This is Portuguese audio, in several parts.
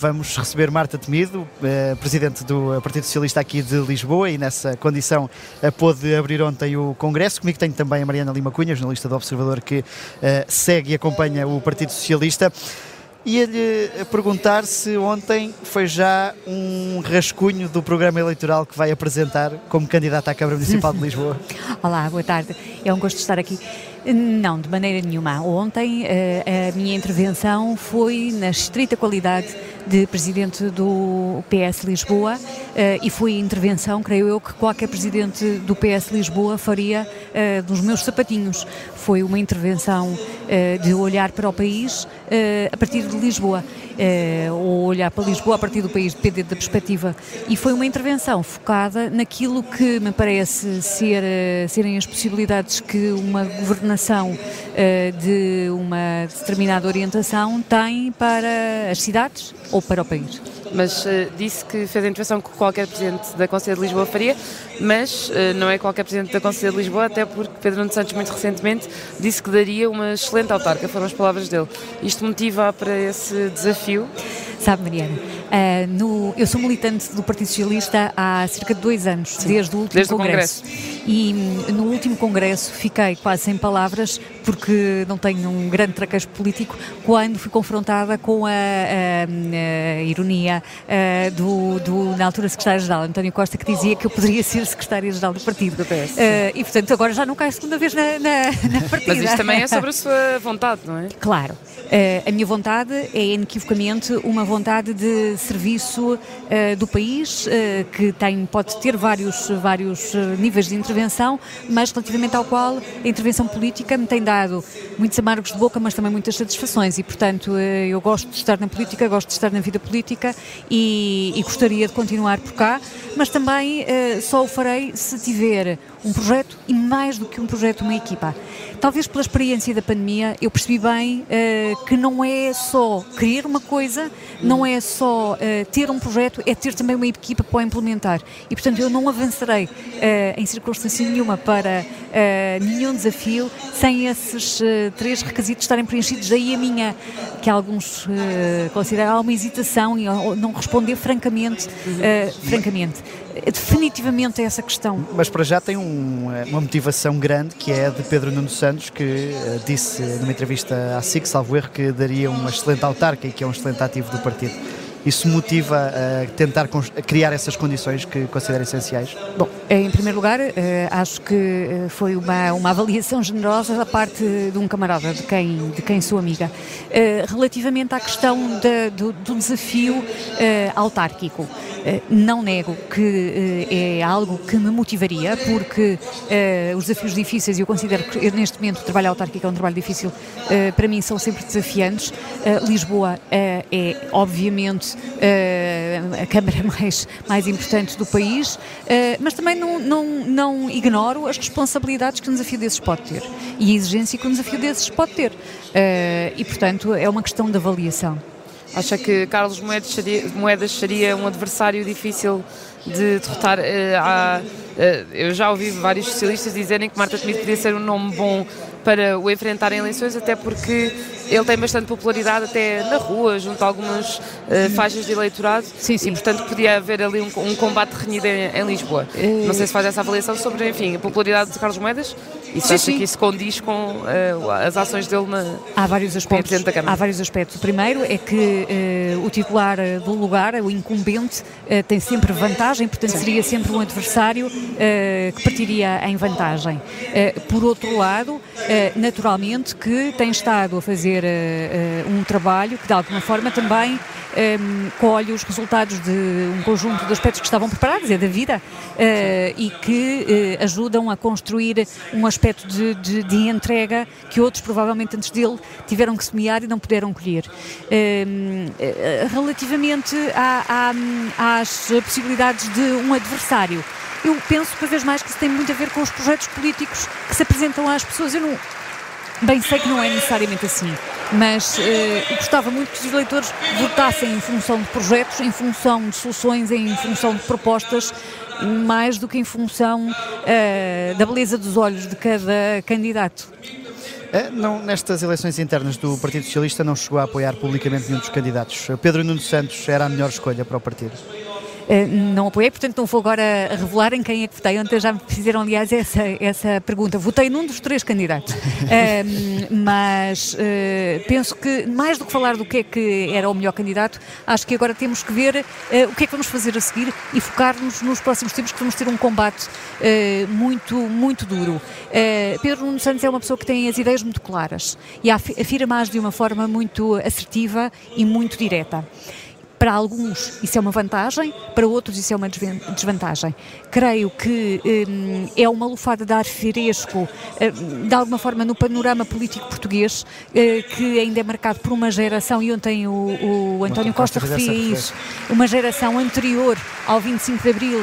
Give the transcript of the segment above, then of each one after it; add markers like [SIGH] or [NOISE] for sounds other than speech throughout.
Vamos receber Marta Temido, eh, presidente do Partido Socialista aqui de Lisboa, e nessa condição eh, pôde abrir ontem o Congresso. Comigo tenho também a Mariana Lima Cunha, jornalista do Observador, que eh, segue e acompanha o Partido Socialista. Ia-lhe perguntar se ontem foi já um rascunho do programa eleitoral que vai apresentar como candidata à Câmara Municipal de [LAUGHS] Lisboa. Olá, boa tarde. É um gosto estar aqui. Não, de maneira nenhuma. Ontem a minha intervenção foi na estrita qualidade de presidente do PS Lisboa uh, e foi intervenção, creio eu, que qualquer presidente do PS Lisboa faria uh, dos meus sapatinhos. Foi uma intervenção de olhar para o país a partir de Lisboa, ou olhar para Lisboa a partir do país, dependendo da perspectiva. E foi uma intervenção focada naquilo que me parece ser, serem as possibilidades que uma governação de uma determinada orientação tem para as cidades ou para o país. Mas uh, disse que fez a intervenção que qualquer Presidente da Conselho de Lisboa faria, mas uh, não é qualquer Presidente da Conselho de Lisboa, até porque Pedro Nuno Santos, muito recentemente, disse que daria uma excelente autarca, foram as palavras dele. Isto motiva para esse desafio? Sabe, Mariana, uh, no, eu sou militante do Partido Socialista há cerca de dois anos, Sim, desde o último desde congresso. O congresso. E no último congresso fiquei quase sem palavras, porque não tenho um grande traquejo político, quando fui confrontada com a, a, a ironia a, do, do, na altura, secretário-geral, António Costa, que dizia que eu poderia ser secretária-geral do partido. Do PS, e, portanto, agora já não cai a segunda vez na, na, na [LAUGHS] partida. Mas isto também é sobre a sua vontade, não é? Claro. Uh, a minha vontade é inequivocamente uma vontade de serviço uh, do país, uh, que tem, pode ter vários, vários níveis de intervenção, mas relativamente ao qual a intervenção política me tem dado muitos amargos de boca, mas também muitas satisfações. E, portanto, eu gosto de estar na política, gosto de estar na vida política e, e gostaria de continuar por cá, mas também só o farei se tiver um projeto e mais do que um projeto, uma equipa. Talvez pela experiência da pandemia eu percebi bem uh, que não é só querer uma coisa, não é só uh, ter um projeto, é ter também uma equipa para implementar. E portanto eu não avançarei uh, em circunstância nenhuma para nenhum desafio sem esses três requisitos estarem preenchidos. Daí a minha, que alguns consideram uma hesitação e não responder francamente, francamente definitivamente essa questão. Mas para já tem um, uma motivação grande que é de Pedro Nuno Santos, que uh, disse numa entrevista à SIC, salvo erro, que daria uma excelente autarca e que é um excelente ativo do partido. Isso motiva a tentar criar essas condições que considera essenciais? Bom, em primeiro lugar, eh, acho que eh, foi uma, uma avaliação generosa da parte de um camarada, de quem, de quem sou amiga. Relativamente à questão de, do, do, desafio autárquico. Eh, não nego que eh, é algo que me motivaria, porque os desafios difíceis, eu considero que eu, neste momento o trabalho autárquico é um trabalho difícil, para mim são sempre desafiantes. Lisboa é, obviamente, a Câmara [LAUGHS] mais, mais importante do país, mas também não, não, não ignoro as responsabilidades que um desafio desses pode ter e a exigência que um desafio desses pode ter. e, portanto, é uma questão de avaliação. Acha que Carlos Moedas seria, Moedas seria um adversário difícil de derrotar? Uh, uh, eu já ouvi vários socialistas dizerem que Marta Temido podia ser um nome bom para o enfrentar em eleições, até porque ele tem bastante popularidade até na rua, junto a algumas uh, faixas de eleitorado. Sim, sim. E, portanto, podia haver ali um, um combate renhido em, em Lisboa. Uh... Não sei se faz essa avaliação sobre, enfim, a popularidade de Carlos Moedas e se acha que isso condiz com uh, as ações dele na, há vários aspectos, da Câmara? Há vários aspectos. O primeiro é que o titular do lugar, o incumbente, tem sempre vantagem, portanto, sim. seria sempre um adversário que partiria em vantagem. por outro lado, naturalmente que tem estado a fazer uh, um trabalho que de alguma forma também um, ehm, colhe os resultados de um conjunto de aspectos que estavam preparados, é da vida, uh, e que uh, ajudam a construir um aspecto de, de, de, entrega que outros, provavelmente antes dele, tiveram que semear e não puderam colher. Ehm, relativamente à, à, às possibilidades de um adversário, eu penso cada vez mais que isso tem muito a ver com os projetos políticos que se apresentam às pessoas. Eu não, Bem, sei que não é necessariamente assim, mas uh, gostava muito que os eleitores votassem em função de projetos, em função de soluções, em função de propostas, mais do que em função uh, da beleza dos olhos de cada candidato. Não, nestas eleições internas do Partido Socialista não chegou a apoiar publicamente nenhum dos candidatos. Pedro Nuno Santos era a melhor escolha para o partido? Eh, não apoiei, portanto não vou agora revelar em quem é que votei. Ontem já me fizeram, aliás, essa, essa pergunta. Votei num dos três candidatos. [LAUGHS] uh, mas uh, penso que, mais do que falar do que é que era o melhor candidato, acho que agora temos que ver o que é que vamos fazer a seguir e focar-nos nos próximos tempos, que vamos ter um combate muito, muito duro. Pedro Nuno Santos é uma pessoa que tem as ideias muito claras e afirma-as de uma forma muito assertiva e muito direta. Para alguns isso é uma vantagem, para outros isso é uma desvantagem. Creio que hum, é uma lufada de ar fresco, hum, de alguma forma, no panorama político português, hum, que ainda é marcado por uma geração, e ontem o, o António Costa referia isso, uma geração anterior ao 25 de Abril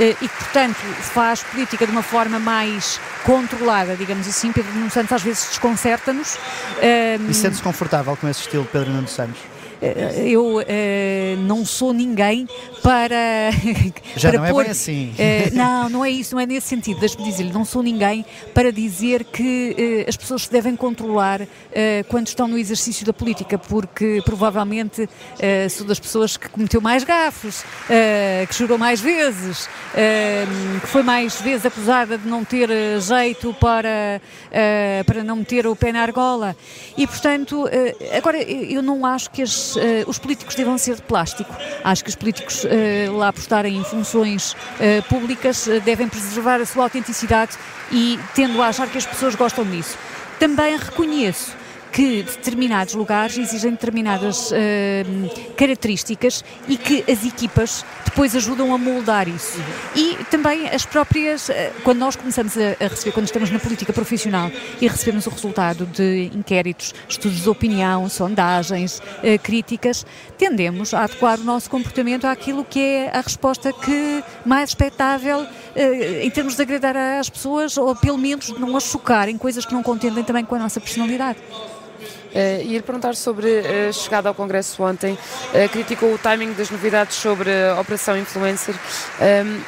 e que, portanto, faz política de uma forma mais controlada, digamos assim. Pedro Nuno Santos às vezes desconcerta-nos. E sente-se confortável com esse estilo de Pedro Nuno Santos? Eh, eu eh, não sou ninguém para. [LAUGHS] Já para não pôr, é bem assim. Uh, não, não é isso, não é nesse sentido. Deixe-me dizer-lhe, não sou ninguém para dizer que as pessoas se devem controlar quando estão no exercício da política, porque provavelmente sou das pessoas que cometeu mais gafos, que chorou mais vezes, que foi mais vezes acusada de não ter jeito para, para não meter o pé na argola. E, portanto, agora eu não acho que as, os políticos devam ser de plástico. Acho que os políticos uh, lá por estarem em funções uh, públicas uh, devem preservar a sua autenticidade e tendo a achar que as pessoas gostam disso. Também reconheço que determinados lugares exigem determinadas uh, características e que as equipas depois ajudam a moldar isso. E também as próprias, uh, quando nós começamos a, a, receber, quando estamos na política profissional e recebemos o resultado de inquéritos, estudos de opinião, sondagens, uh, críticas, tendemos a adequar o nosso comportamento àquilo que é a resposta que mais expectável em termos de agradar às pessoas ou pelo menos de não as chocar em coisas que não contendem também com a nossa personalidade. Uh, e lhe perguntar sobre a chegada ao Congresso ontem, uh, criticou o timing das novidades sobre a Operação Influencer. Ehm,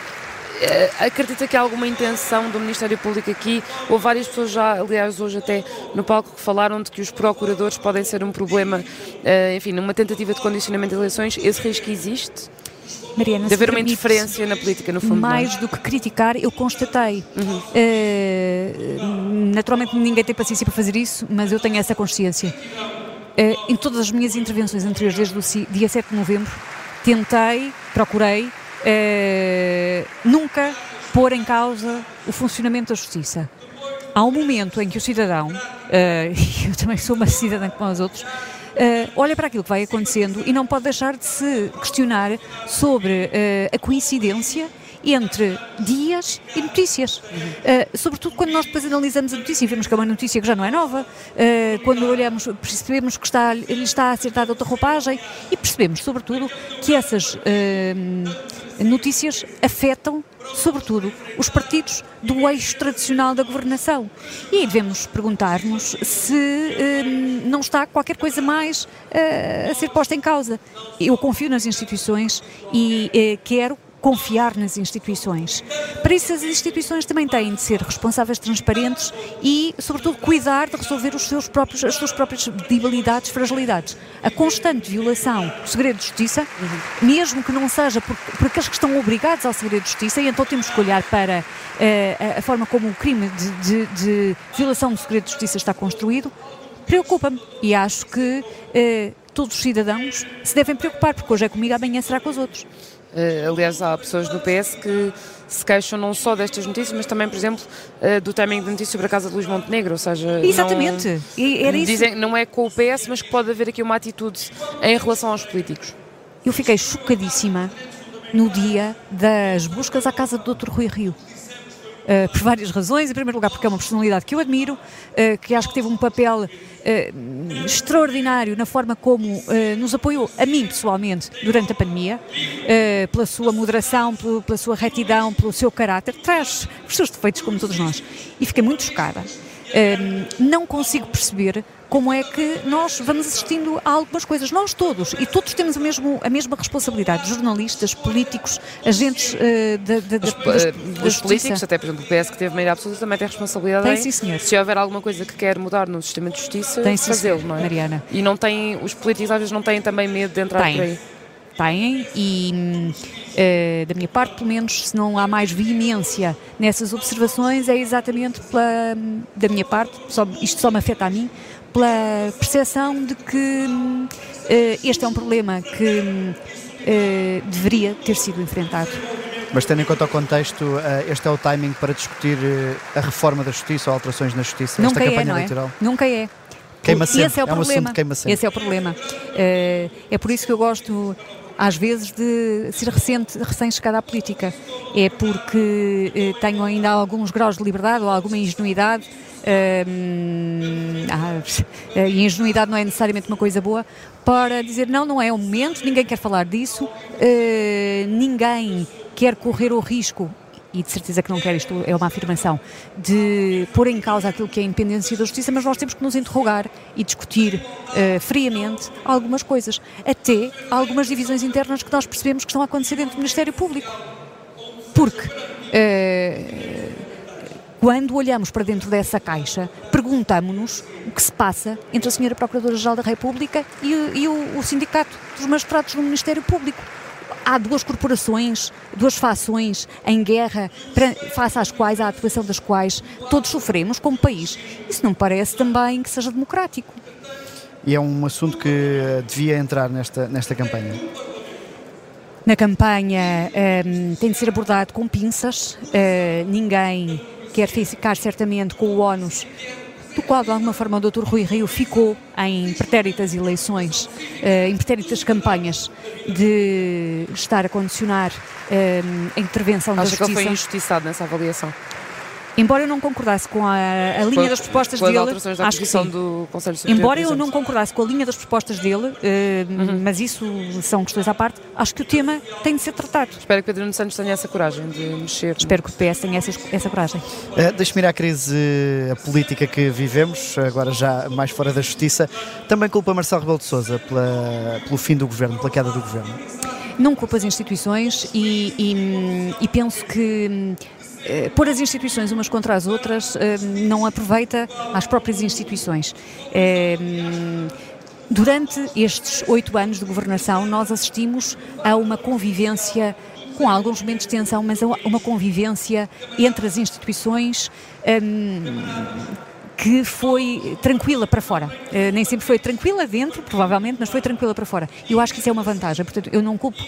eh, acredita que há alguma intenção do Ministério Público aqui? Houve várias pessoas já, aliás, hoje até no palco, que falaram de que os procuradores podem ser um problema, enfim, numa tentativa de condicionamento de eleições. Esse risco existe? Mariana, de haver uma interferência na política, no fundo. Mais do que criticar, eu constatei. Uhum. Uh, naturalmente ninguém tem paciência para fazer isso, mas eu tenho essa consciência. Uh, em todas as minhas intervenções anteriores, desde o dia 7 de novembro, tentei, procurei, uh, nunca pôr em causa o funcionamento da justiça. Há um momento em que o cidadão, [LAUGHS] e eu também sou uma cidadã como os outros, olha para aquilo que vai acontecendo e não pode deixar de se questionar sobre uh, a coincidência entre dias e notícias. Uh, sobretudo quando nós depois analisamos a notícia e vemos que é uma notícia que já não é nova, uh, quando olhamos, percebemos que está, lhe está acertada outra roupagem e percebemos, sobretudo, que essas uh, notícias afetam sobretudo, os partidos do eixo tradicional da governação. E aí devemos perguntar-nos se hum, não está qualquer coisa mais uh, a ser posta em causa. Eu confio nas instituições e uh, quero confiar nas instituições. Para isso, as instituições também têm de ser responsáveis, transparentes e, sobretudo, cuidar de resolver os seus próprios, as suas próprias debilidades, fragilidades. A constante violação do segredo de justiça, mesmo que não seja por, por aqueles que estão obrigados ao segredo de justiça, e então temos que olhar para uh, a forma como o crime de, de, de, violação do segredo de justiça está construído, preocupa-me. E acho que uh, todos os cidadãos se devem preocupar, porque hoje é comigo, amanhã será com os outros. Uh, aliás, há pessoas do PS que se queixam não só destas notícias, mas também, por exemplo, uh, do timing de notícias sobre a casa de Luís Montenegro, ou seja... Exatamente, não, e era dizem, isso. Não é com o PS, mas que pode haver aqui uma atitude em relação aos políticos. Eu fiquei chocadíssima no dia das buscas à casa do Dr. Rui Rio. Uh, por várias razões. Em primeiro lugar, porque é uma personalidade que eu admiro, uh, que acho que teve um papel uh, extraordinário na forma como nos apoiou, a mim pessoalmente, durante a pandemia, pela sua moderação, pela sua retidão, pelo seu caráter. Traz os seus defeitos, como todos nós. E fiquei muito chocada. Não consigo perceber como é que nós vamos assistindo a algumas coisas, nós todos, e todos temos a, mesmo, a mesma responsabilidade, jornalistas, políticos, agentes uh, da, da, da, os, da, os políticos, até por exemplo o PS que teve maioria absoluta também tem responsabilidade tem, em, sim, senhor. se houver alguma coisa que quer mudar no sistema de justiça, fazê-lo, não é? Mariana. E não tem, os políticos às vezes não têm também medo de entrar tem. por aí têm e uh, da minha parte, pelo menos, se não há mais veemência nessas observações, é exatamente pela, da minha parte, só, isto só me afeta a mim, pela percepção de que uh, este é um problema que uh, deveria ter sido enfrentado. Mas tendo em conta o contexto, este é o timing para discutir a reforma da justiça ou alterações na justiça, Nunca esta é, campanha é? eleitoral? Nunca é. Queima sempre. Esse é o é um problema. queima sempre. Esse é o problema. Uh, é por isso que eu gosto, às vezes, de ser recente, recém-chegada à política. É porque uh, tenho ainda alguns graus de liberdade ou alguma ingenuidade. Uh, ah, e ingenuidade não é necessariamente uma coisa boa para dizer não, não é o momento, ninguém quer falar disso, ninguém quer correr o risco e de certeza que não quer, isto é uma afirmação, de pôr em causa aquilo que é a independência da justiça, mas nós temos que nos interrogar e discutir uh, friamente algumas coisas, até algumas divisões internas que nós percebemos que estão a acontecer dentro do Ministério Público. Porque uh, quando olhamos para dentro dessa caixa, perguntamos-nos o que se passa entre a Senhora Procuradora-Geral da República e, e o, o Sindicato dos Magistrados no Ministério Público há duas corporações, duas fações em guerra, face às quais, à atuação das quais todos sofremos como país. Isso não parece também que seja democrático. E é um assunto que eh, devia entrar nesta, nesta campanha? Na campanha um, tem de ser abordado com pinças, uh, ninguém quer ficar certamente com o ónus do qual de alguma forma o Dr. Rui Rio ficou em pretéritas eleições, uh, em pretéritas campanhas de estar a condicionar uh, a intervenção Acho da justiça. Acho que ele foi injustiçado nessa avaliação. Embora eu não concordasse com a, a linha das propostas com dele, as da acho que sim. do Conselho Superior, Embora eu não concordasse com a linha das propostas dele, uh, uhum. mas isso são questões à parte, acho que o tema tem de ser tratado. Espero que Pedro Nuno Santos tenha essa coragem de mexer. Espero que o PS tenha essa, essa coragem. Uh, Deixe-me ir à crise uh, política que vivemos, agora já mais fora da justiça. Também culpa Marcelo Rebelo de Sousa pela, pelo fim do governo, pela queda do governo? Não culpa as instituições e, e, e penso que eh, pôr as instituições umas contra as outras eh, não aproveita às próprias instituições. Eh, durante estes oito anos de governação, nós assistimos a uma convivência com alguns momentos de tensão, mas a uma convivência entre as instituições que foi tranquila para fora. Uh, nem sempre foi tranquila dentro, provavelmente, mas foi tranquila para fora. E eu acho que isso é uma vantagem. Portanto, eu não culpo uh,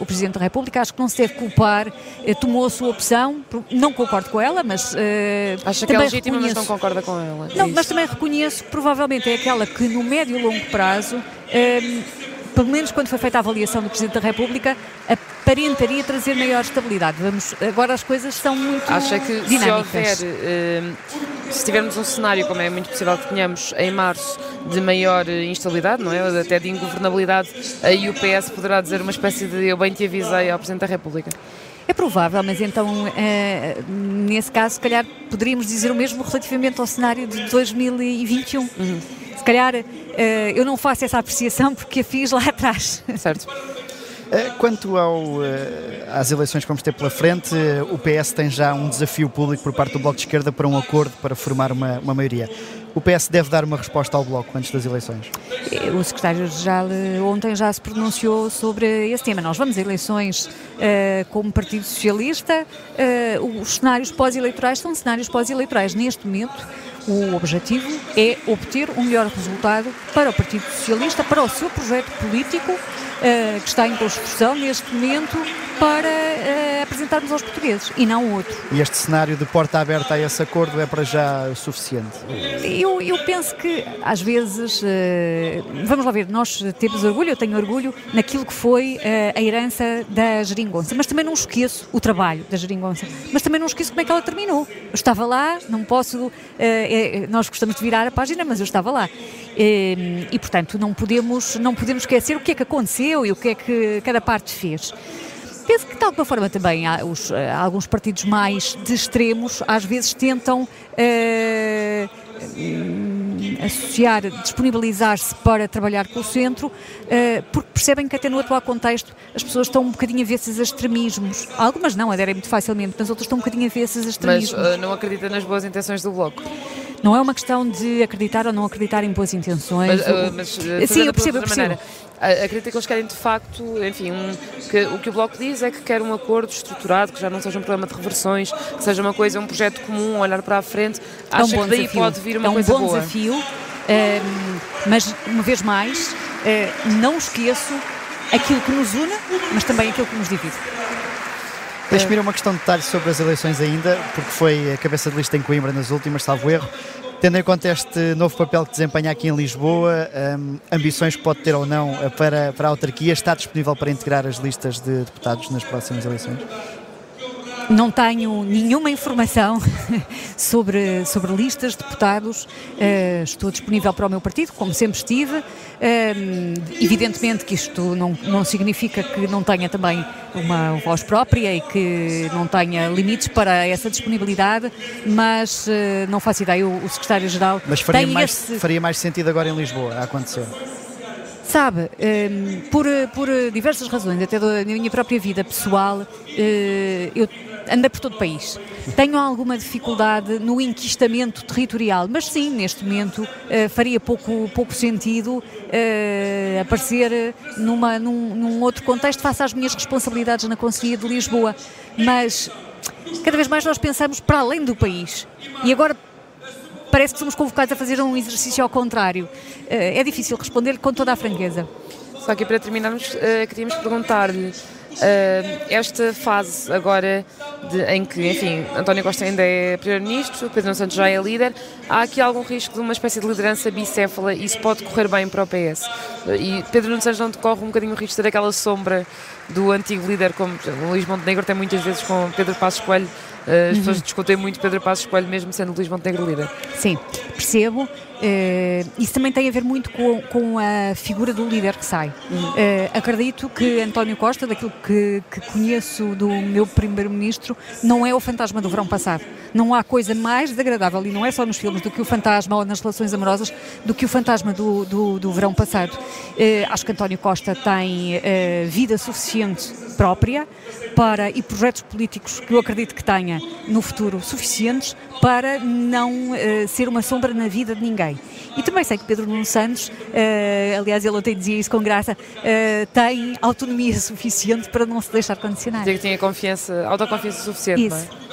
o Presidente da República, acho que não se deve culpar, uh, tomou a sua opção, não concordo com ela, mas. Acha que é legítima, mas não concorda com ela. Não, mas também reconheço que provavelmente é aquela que no médio e longo prazo pelo menos quando foi feita a avaliação do Presidente da República, aparentaria trazer maior estabilidade. Vamos, agora as coisas são muito Acha que dinâmicas. se houver, eh, se tivermos um cenário, como é muito possível que tenhamos em março, de maior instabilidade, não é? Até de ingovernabilidade, aí o PS poderá dizer uma espécie de eu bem te avisei ao Presidente da República. É provável, mas então, eh, nesse caso, se calhar poderíamos dizer o mesmo relativamente ao cenário de 2021. Uhum. Se calhar eh, eu não faço essa apreciação porque a fiz lá [LAUGHS] atrás. Certo. Eh, quanto ao, às eleições que vamos ter pela frente, o PS tem já um desafio público por parte do Bloco de Esquerda para um acordo para formar uma, uma maioria. O PS deve dar uma resposta ao Bloco antes das eleições? O secretário-geral ontem já se pronunciou sobre esse tema. Nós vamos a eleições uh, como Partido Socialista. Uh, os cenários pós-eleitorais são cenários pós-eleitorais. Neste momento, o objetivo é obter um melhor resultado para o Partido Socialista, para o seu projeto político que está em construção neste momento para uh, apresentarmos aos portugueses e não outro. E este cenário de porta aberta a esse acordo é para já suficiente? Eu, eu penso que às vezes, uh, vamos lá ver, nós temos orgulho, eu tenho orgulho naquilo que foi a herança da geringonça, mas também não esqueço o trabalho da geringonça, mas também não esqueço como é que ela terminou. Eu estava lá, não posso, nós gostamos de virar a página, mas eu estava lá. E, e portanto, não podemos, não podemos esquecer o que é que aconteceu e o que é que cada parte fez. Penso que de alguma forma também há, os, há alguns partidos mais de extremos às vezes tentam uh, associar, disponibilizar-se para trabalhar com o centro, uh, porque percebem que até no atual contexto as pessoas estão um bocadinho avessas a extremismos. Algumas não, aderem muito facilmente, mas outras estão um bocadinho avessas a extremismos. Mas uh, não acredita nas boas intenções do Bloco? Não é uma questão de acreditar ou não acreditar em boas intenções. Mas, uh, mas Sim, eu percebo, eu percebo. Acredito que eles querem de facto, enfim, um, que, o que o Bloco diz é que quer um acordo estruturado, que já não seja um programa de reversões, que seja uma coisa, um projeto comum, olhar para a frente. É um que daí desafio. pode vir uma é um coisa bom boa. desafio, um, mas uma vez mais, uh, não esqueço aquilo que nos une, mas também aquilo que nos divide. Deixa-me ir uma questão de detalhe sobre as eleições ainda, porque foi a cabeça de lista em Coimbra nas últimas, salvo erro. Tendo em conta este novo papel que desempenha aqui em Lisboa, um, ambições que pode ter ou não para, para a autarquia, está disponível para integrar as listas de deputados nas próximas eleições? Não tenho nenhuma informação [LAUGHS] sobre, sobre listas de deputados. Uh, estou disponível para o meu partido, como sempre estive. Uh, evidentemente que isto não, não significa que não tenha também uma voz própria e que não tenha limites para essa disponibilidade, mas uh, não faço ideia. O, o secretário-geral. Mas faria mais, esse... faria mais sentido agora em Lisboa a acontecer? Sabe, ehm, por, por diversas razões, até da minha própria vida pessoal, uh, eu andei por todo o país. Tenho alguma dificuldade no enquistamento territorial, mas sim, neste momento uh, faria pouco, pouco sentido uh, aparecer numa, num, num outro contexto face às minhas responsabilidades na Conselhia de Lisboa. Mas cada vez mais nós pensamos para além do país. E agora parece que somos convocados a fazer um exercício ao contrário. Eh, é difícil responder com toda a franqueza. Só que para terminarmos, queríamos perguntar-lhe esta fase agora de, em que, enfim, António Costa ainda é Primeiro-Ministro, Pedro Santos já é líder, há aqui algum risco de uma espécie de liderança bicéfala? E isso pode correr bem para o PS? E Pedro Santos não corre um bocadinho o risco de ter aquela sombra do antigo líder, como Luís Montenegro tem muitas vezes com Pedro Passos Coelho, as uhum. pessoas discutem muito Pedro Passos Coelho, mesmo sendo Luís Montenegro líder. Sim, percebo. Uh, isso também tem a ver muito com, com a figura do líder que sai. Uhum. Uh, acredito que António Costa, daquilo que, que conheço do meu primeiro-ministro, não é o fantasma do verão passado. Não há coisa mais desagradável, e não é só nos filmes, do que o fantasma ou nas relações amorosas, do que o fantasma do, do, do verão passado. Uh, acho que António Costa tem vida suficiente própria para e projetos políticos que eu acredito que tenha no futuro suficientes para não uh, ser uma sombra na vida de ninguém. E também sei que Pedro Nuno Santos, uh, aliás ele até dizia isso com graça, uh, tem autonomia [LAUGHS] suficiente para não se deixar condicionar. Dizer que tinha confiança, autoconfiança suficiente, isso. não é?